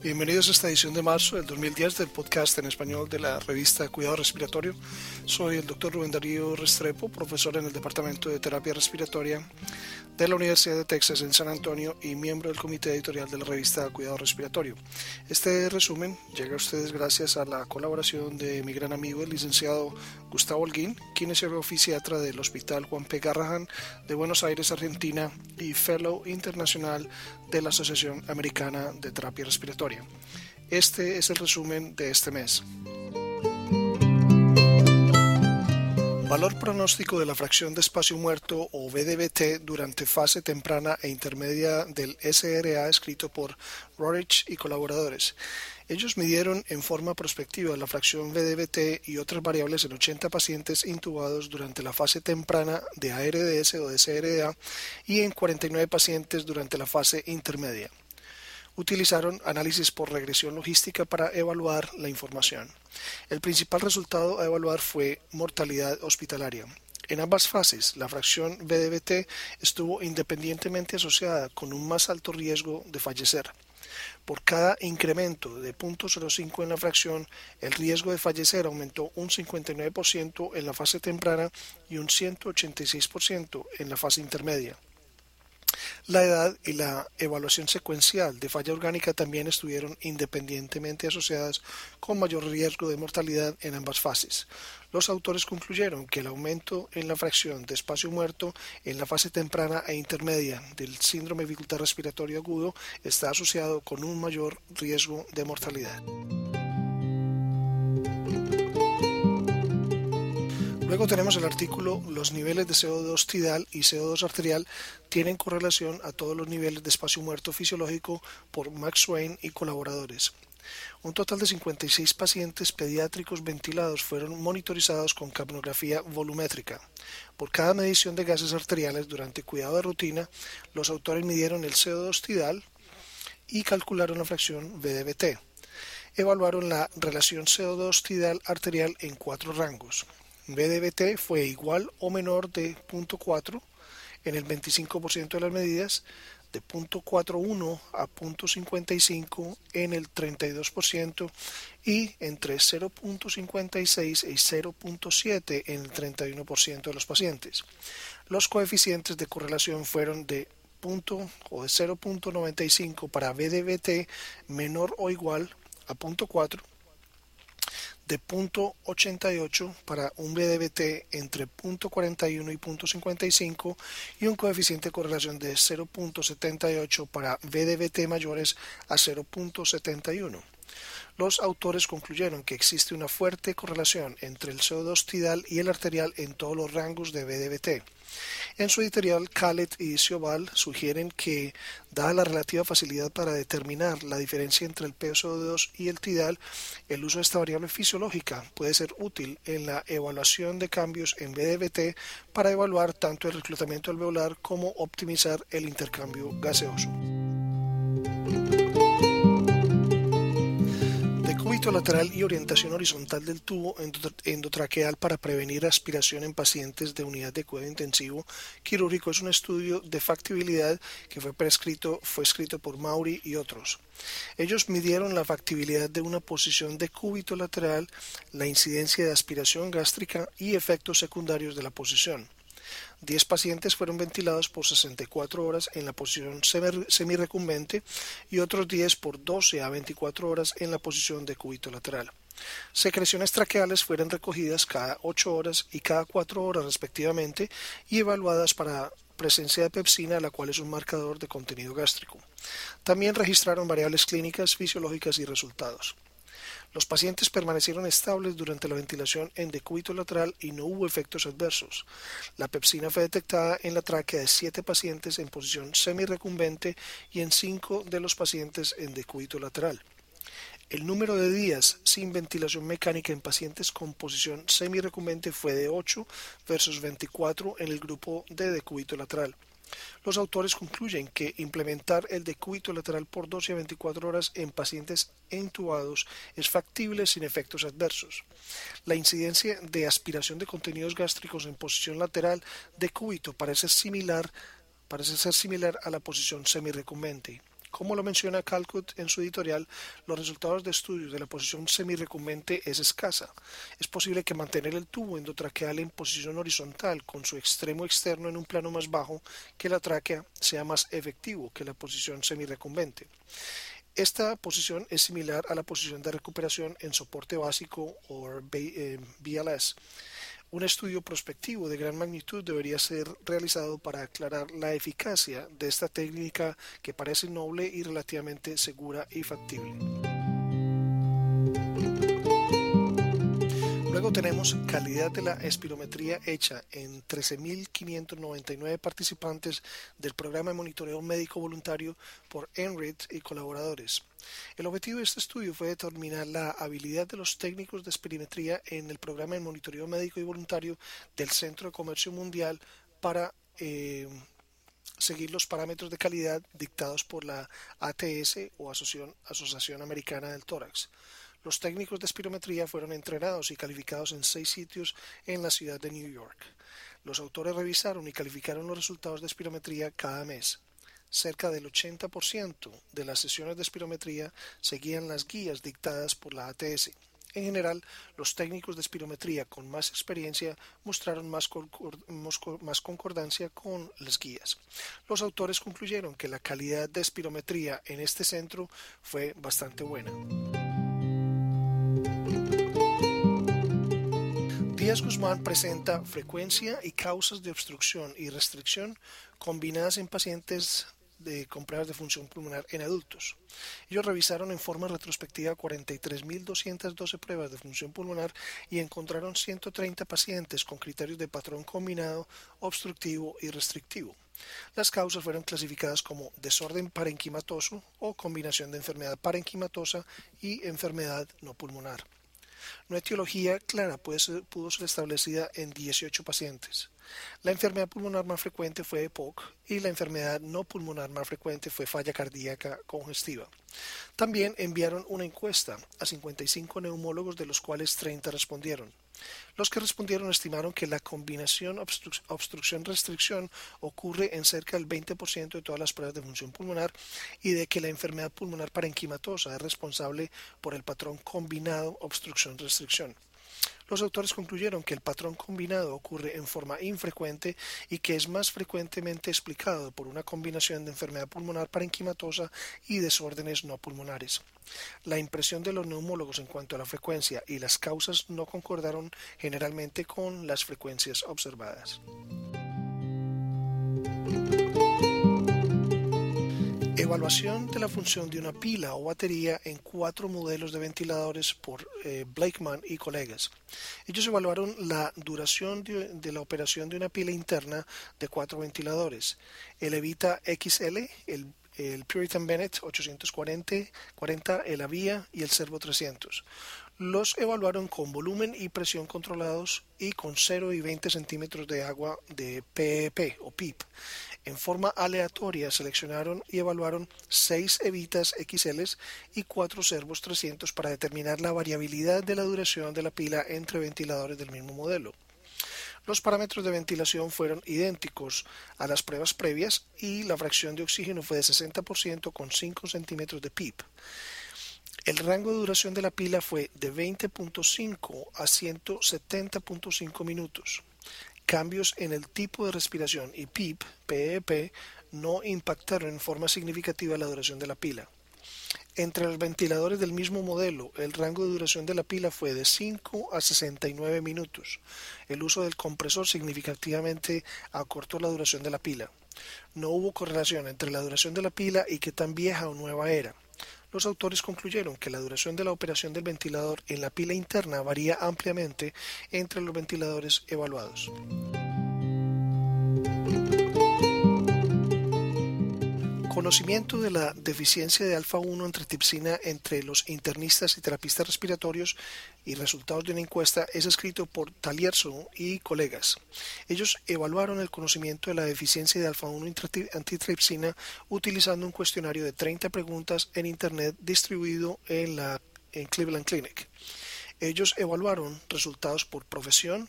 Bienvenidos a esta edición de marzo del 2010 del podcast en español de la revista Cuidado Respiratorio. Soy el doctor Rubén Darío Restrepo, profesor en el Departamento de Terapia Respiratoria de la Universidad de Texas en San Antonio y miembro del comité editorial de la revista Cuidado Respiratorio. Este resumen llega a ustedes gracias a la colaboración de mi gran amigo, el licenciado Gustavo Holguín, kinesiólogo fisiatra del Hospital Juan P. Garrahan de Buenos Aires, Argentina y Fellow Internacional de la Asociación Americana de Terapia Respiratoria. Este es el resumen de este mes. Valor pronóstico de la fracción de espacio muerto o VDBT durante fase temprana e intermedia del SRA escrito por Rorich y colaboradores. Ellos midieron en forma prospectiva la fracción VDBT y otras variables en 80 pacientes intubados durante la fase temprana de ARDS o de SRA y en 49 pacientes durante la fase intermedia utilizaron análisis por regresión logística para evaluar la información. El principal resultado a evaluar fue mortalidad hospitalaria. En ambas fases, la fracción BDBT estuvo independientemente asociada con un más alto riesgo de fallecer. Por cada incremento de 0.05 en la fracción, el riesgo de fallecer aumentó un 59% en la fase temprana y un 186% en la fase intermedia. La edad y la evaluación secuencial de falla orgánica también estuvieron independientemente asociadas con mayor riesgo de mortalidad en ambas fases. Los autores concluyeron que el aumento en la fracción de espacio muerto en la fase temprana e intermedia del síndrome de dificultad respiratorio agudo está asociado con un mayor riesgo de mortalidad. Luego tenemos el artículo Los niveles de CO2 tidal y CO2 arterial tienen correlación a todos los niveles de espacio muerto fisiológico por Max Swain y colaboradores. Un total de 56 pacientes pediátricos ventilados fueron monitorizados con capnografía volumétrica. Por cada medición de gases arteriales durante cuidado de rutina, los autores midieron el CO2 tidal y calcularon la fracción VDBT. Evaluaron la relación CO2 tidal arterial en cuatro rangos. BDBT fue igual o menor de 0.4 en el 25% de las medidas, de 0.41 a 0.55 en el 32% y entre 0.56 y 0.7 en el 31% de los pacientes. Los coeficientes de correlación fueron de punto o de 0.95 para BDBT menor o igual a 0.4 de 0.88 para un BDBT entre 0.41 y 0.55 y un coeficiente de correlación de 0.78 para BDBT mayores a 0.71. Los autores concluyeron que existe una fuerte correlación entre el CO2 tidal y el arterial en todos los rangos de BDBT. En su editorial, Khaled y Siobal sugieren que, dada la relativa facilidad para determinar la diferencia entre el PSO2 y el tidal, el uso de esta variable fisiológica puede ser útil en la evaluación de cambios en BDBT para evaluar tanto el reclutamiento alveolar como optimizar el intercambio gaseoso. Lateral y orientación horizontal del tubo endotraqueal para prevenir aspiración en pacientes de unidad de cuidado intensivo quirúrgico es un estudio de factibilidad que fue prescrito, fue escrito por Mauri y otros. Ellos midieron la factibilidad de una posición de cúbito lateral, la incidencia de aspiración gástrica y efectos secundarios de la posición. 10 pacientes fueron ventilados por 64 horas en la posición semirecumbente y otros 10 por 12 a 24 horas en la posición de cúbito lateral. Secreciones traqueales fueron recogidas cada 8 horas y cada 4 horas respectivamente y evaluadas para presencia de pepsina, la cual es un marcador de contenido gástrico. También registraron variables clínicas, fisiológicas y resultados. Los pacientes permanecieron estables durante la ventilación en decúbito lateral y no hubo efectos adversos. La pepsina fue detectada en la tráquea de siete pacientes en posición semirecumbente y en cinco de los pacientes en decúbito lateral. El número de días sin ventilación mecánica en pacientes con posición semirecumbente fue de 8 versus 24 en el grupo de decúbito lateral. Los autores concluyen que implementar el decúbito lateral por 12 a 24 horas en pacientes entubados es factible sin efectos adversos. La incidencia de aspiración de contenidos gástricos en posición lateral de cúbito parece parece ser similar a la posición semirecumbente. Como lo menciona Calcutt en su editorial, los resultados de estudios de la posición semirecumbente es escasa. Es posible que mantener el tubo endotraqueal en posición horizontal con su extremo externo en un plano más bajo que la tráquea sea más efectivo que la posición semirecumbente. Esta posición es similar a la posición de recuperación en soporte básico o BLS. Un estudio prospectivo de gran magnitud debería ser realizado para aclarar la eficacia de esta técnica que parece noble y relativamente segura y factible. Luego tenemos calidad de la espirometría hecha en 13.599 participantes del programa de monitoreo médico voluntario por Enrit y colaboradores. El objetivo de este estudio fue determinar la habilidad de los técnicos de espirometría en el programa de monitoreo médico y voluntario del Centro de Comercio Mundial para eh, seguir los parámetros de calidad dictados por la ATS o Asociación Americana del Tórax. Los técnicos de espirometría fueron entrenados y calificados en seis sitios en la ciudad de New York. Los autores revisaron y calificaron los resultados de espirometría cada mes. Cerca del 80% de las sesiones de espirometría seguían las guías dictadas por la ATS. En general, los técnicos de espirometría con más experiencia mostraron más, concordancia con las guías. Los autores concluyeron que la calidad de espirometría en este centro fue bastante buena. Díaz Guzmán presenta frecuencia y causas de obstrucción y restricción combinadas en pacientes de, con pruebas de función pulmonar en adultos. Ellos revisaron en forma retrospectiva 43.212 pruebas de función pulmonar y encontraron 130 pacientes con criterios de patrón combinado, obstructivo y restrictivo. Las causas fueron clasificadas como desorden parenquimatoso o combinación de enfermedad parenquimatosa y enfermedad no pulmonar. Una etiología clara pudo ser establecida en 18 pacientes. La enfermedad pulmonar más frecuente fue EPOC y la enfermedad no pulmonar más frecuente fue falla cardíaca congestiva. También enviaron una encuesta a 55 neumólogos de los cuales 30 respondieron. Los que respondieron estimaron que la combinación obstrucción-restricción ocurre en cerca del 20% de todas las pruebas de función pulmonar y de que la enfermedad pulmonar parenquimatosa es responsable por el patrón combinado obstrucción-restricción. Los autores concluyeron que el patrón combinado ocurre en forma infrecuente y que es más frecuentemente explicado por una combinación de enfermedad pulmonar parenquimatosa y desórdenes no pulmonares. La impresión de los neumólogos en cuanto a la frecuencia y las causas no concordaron generalmente con las frecuencias observadas. Evaluación de la función de una pila o batería en cuatro modelos de ventiladores por eh, Blakeman y colegas. Ellos evaluaron la duración de, la operación de una pila interna de cuatro ventiladores, el Evita XL, el, Puritan Bennett 840, 40, el Avia y el Servo 300 los evaluaron con volumen y presión controlados y con 0 y 20 centímetros de agua de PEP e o PIP. En forma aleatoria seleccionaron y evaluaron 6 Evitas XL y 4 Servos 300 para determinar la variabilidad de la duración de la pila entre ventiladores del mismo modelo. Los parámetros de ventilación fueron idénticos a las pruebas previas y la fracción de oxígeno fue de 60% con 5 centímetros de PIP. El rango de duración de la pila fue de 20.5 a 170.5 minutos. Cambios en el tipo de respiración y PIP, PEP, no impactaron en forma significativa la duración de la pila. Entre los ventiladores del mismo modelo, el rango de duración de la pila fue de 5 a 69 minutos. El uso del compresor significativamente acortó la duración de la pila. No hubo correlación entre la duración de la pila y qué tan vieja o nueva era los autores concluyeron que la duración de la operación del ventilador en la pila interna varía ampliamente entre los ventiladores evaluados. Conocimiento de la deficiencia de alfa-1 en tripsina entre los internistas y terapistas respiratorios y resultados de una encuesta es escrito por Talierzo y colegas. Ellos evaluaron el conocimiento de la deficiencia de alfa-1 antitripsina utilizando un cuestionario de 30 preguntas en Internet distribuido en la en Cleveland Clinic. Ellos evaluaron resultados por profesión,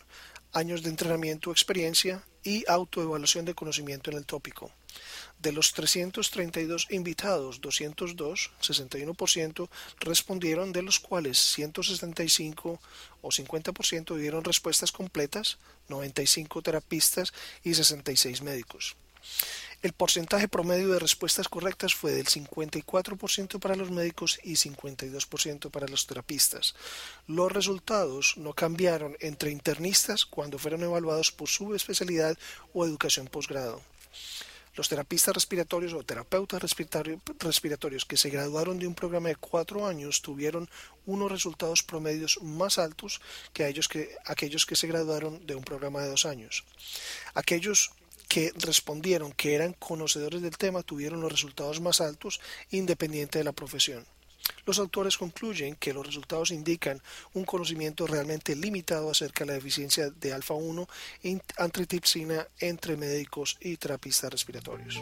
años de entrenamiento o experiencia y autoevaluación de conocimiento en el tópico. De los 332 invitados, 202, 61%, respondieron, de los cuales 165 o 50% dieron respuestas completas, 95 terapistas y 66 médicos. El porcentaje promedio de respuestas correctas fue del 54% para los médicos y 52% para los terapistas. Los resultados no cambiaron entre internistas cuando fueron evaluados por su especialidad o educación posgrado. Los terapistas respiratorios o terapeutas respiratorios que se graduaron de un programa de cuatro años tuvieron unos resultados promedios más altos que, aquellos que se graduaron de un programa de dos años. Aquellos que respondieron que eran conocedores del tema tuvieron los resultados más altos independiente de la profesión. Los autores concluyen que los resultados indican un conocimiento realmente limitado acerca de la eficiencia de alfa-1 en antitripsina entre médicos y terapistas respiratorios.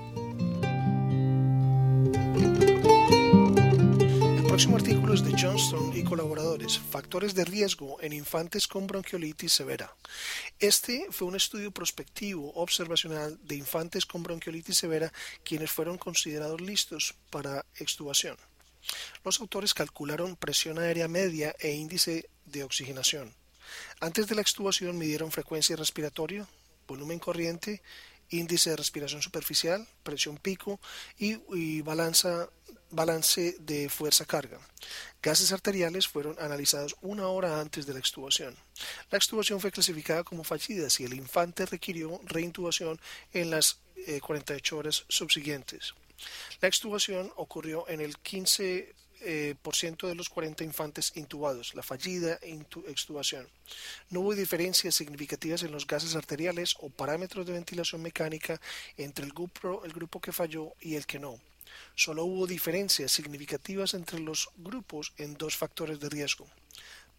El próximo artículo es de Johnston y colaboradores, Factores de riesgo en infantes con bronquiolitis severa. Este fue un estudio prospectivo observacional de infantes con bronquiolitis severa quienes fueron considerados listos para extubación. Los autores calcularon presión aérea media e índice de oxigenación. Antes de la extubación midieron frecuencia respiratoria, volumen corriente, índice de respiración superficial, presión pico y, balance de fuerza-carga. Gases arteriales fueron analizados una hora antes de la extubación. La extubación fue clasificada como fallida si el infante requirió reintubación en las 48 eh, horas subsiguientes. La extubación ocurrió en el 15% eh, de los 40 infantes intubados, la fallida extubación. No hubo diferencias significativas en los gases arteriales o parámetros de ventilación mecánica entre el grupo, el grupo que falló y el que no. Solo hubo diferencias significativas entre los grupos en dos factores de riesgo.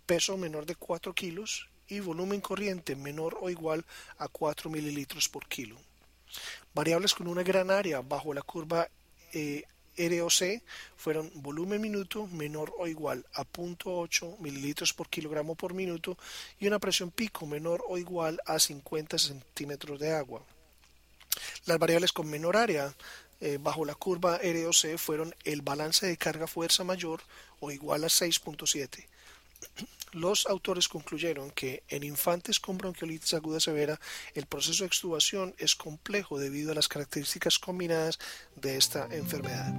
Peso menor de 4 kilos y volumen corriente menor o igual a 4 mililitros por kilo. Variables con una gran área bajo la curva eh, ROC fueron volumen minuto menor o igual a 0.8 mililitros por kilogramo por minuto y una presión pico menor o igual a 50 centímetros de agua. Las variables con menor área eh, bajo la curva ROC fueron el balance de carga fuerza mayor o igual a 6.7 los autores concluyeron que en infantes con bronquiolitis aguda severa el proceso de extubación es complejo debido a las características combinadas de esta enfermedad.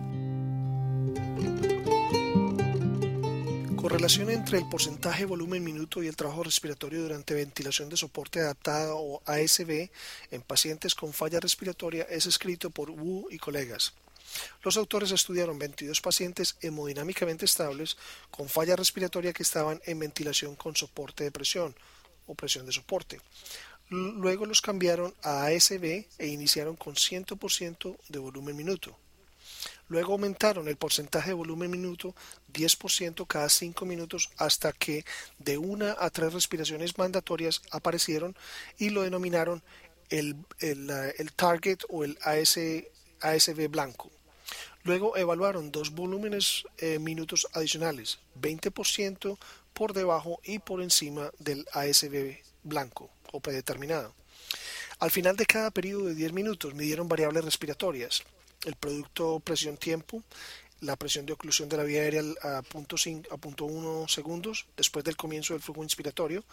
Correlación entre el porcentaje volumen minuto y el trabajo respiratorio durante ventilación de soporte adaptada o ASB en pacientes con falla respiratoria es escrito por Wu y colegas. Los autores estudiaron 22 pacientes hemodinámicamente estables con falla respiratoria que estaban en ventilación con soporte de presión o presión de soporte. Luego los cambiaron a ASB e iniciaron con 100% de volumen minuto. Luego aumentaron el porcentaje de volumen minuto 10% cada 5 minutos hasta que de una a tres respiraciones mandatorias aparecieron y lo denominaron el, target o el ASB blanco. Luego evaluaron dos volúmenes eh, minutos adicionales, 20% por debajo y por encima del ASB blanco o predeterminado. Al final de cada periodo de 10 minutos midieron variables respiratorias, el producto presión-tiempo, la presión de oclusión de la vía aérea a punto, a punto 1 segundos después del comienzo del flujo inspiratorio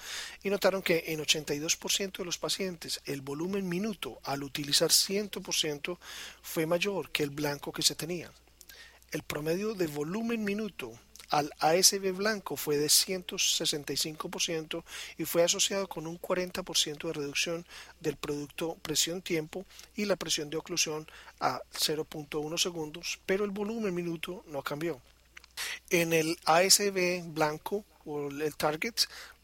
y notaron que en 82% de los pacientes el volumen minuto al utilizar 100% fue mayor que el blanco que se tenía. El promedio de volumen minuto al ASB blanco fue de 165% y fue asociado con un 40% de reducción del producto presión-tiempo y la presión de oclusión a 0.1 segundos, pero el volumen minuto no cambió. En el ASB blanco o el target,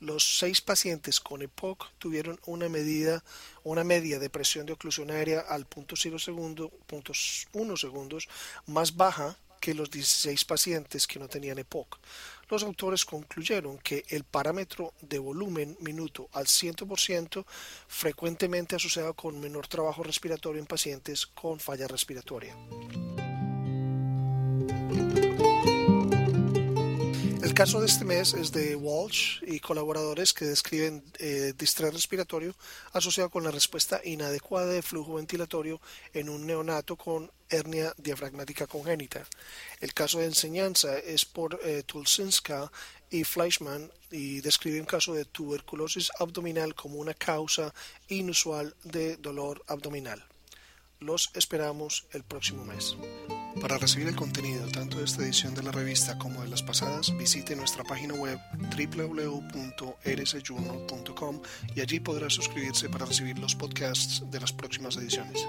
los seis pacientes con EPOC tuvieron una medida, una media de presión de oclusión aérea al 0.0 segundo, 0.1 segundos más baja que los 16 pacientes que no tenían EPOC. Los autores concluyeron que el parámetro de volumen minuto al 100% frecuentemente asociado con menor trabajo respiratorio en pacientes con falla respiratoria. El caso de este mes es de Walsh y colaboradores que describen eh, distrés respiratorio asociado con la respuesta inadecuada de flujo ventilatorio en un neonato con hernia diafragmática congénita. El caso de enseñanza es por eh, Tulsinska y Fleischmann y describe un caso de tuberculosis abdominal como una causa inusual de dolor abdominal. Los esperamos el próximo mes. Para recibir el contenido tanto de esta edición de la revista como de las pasadas, visite nuestra página web www.rsjournal.com y allí podrá suscribirse para recibir los podcasts de las próximas ediciones.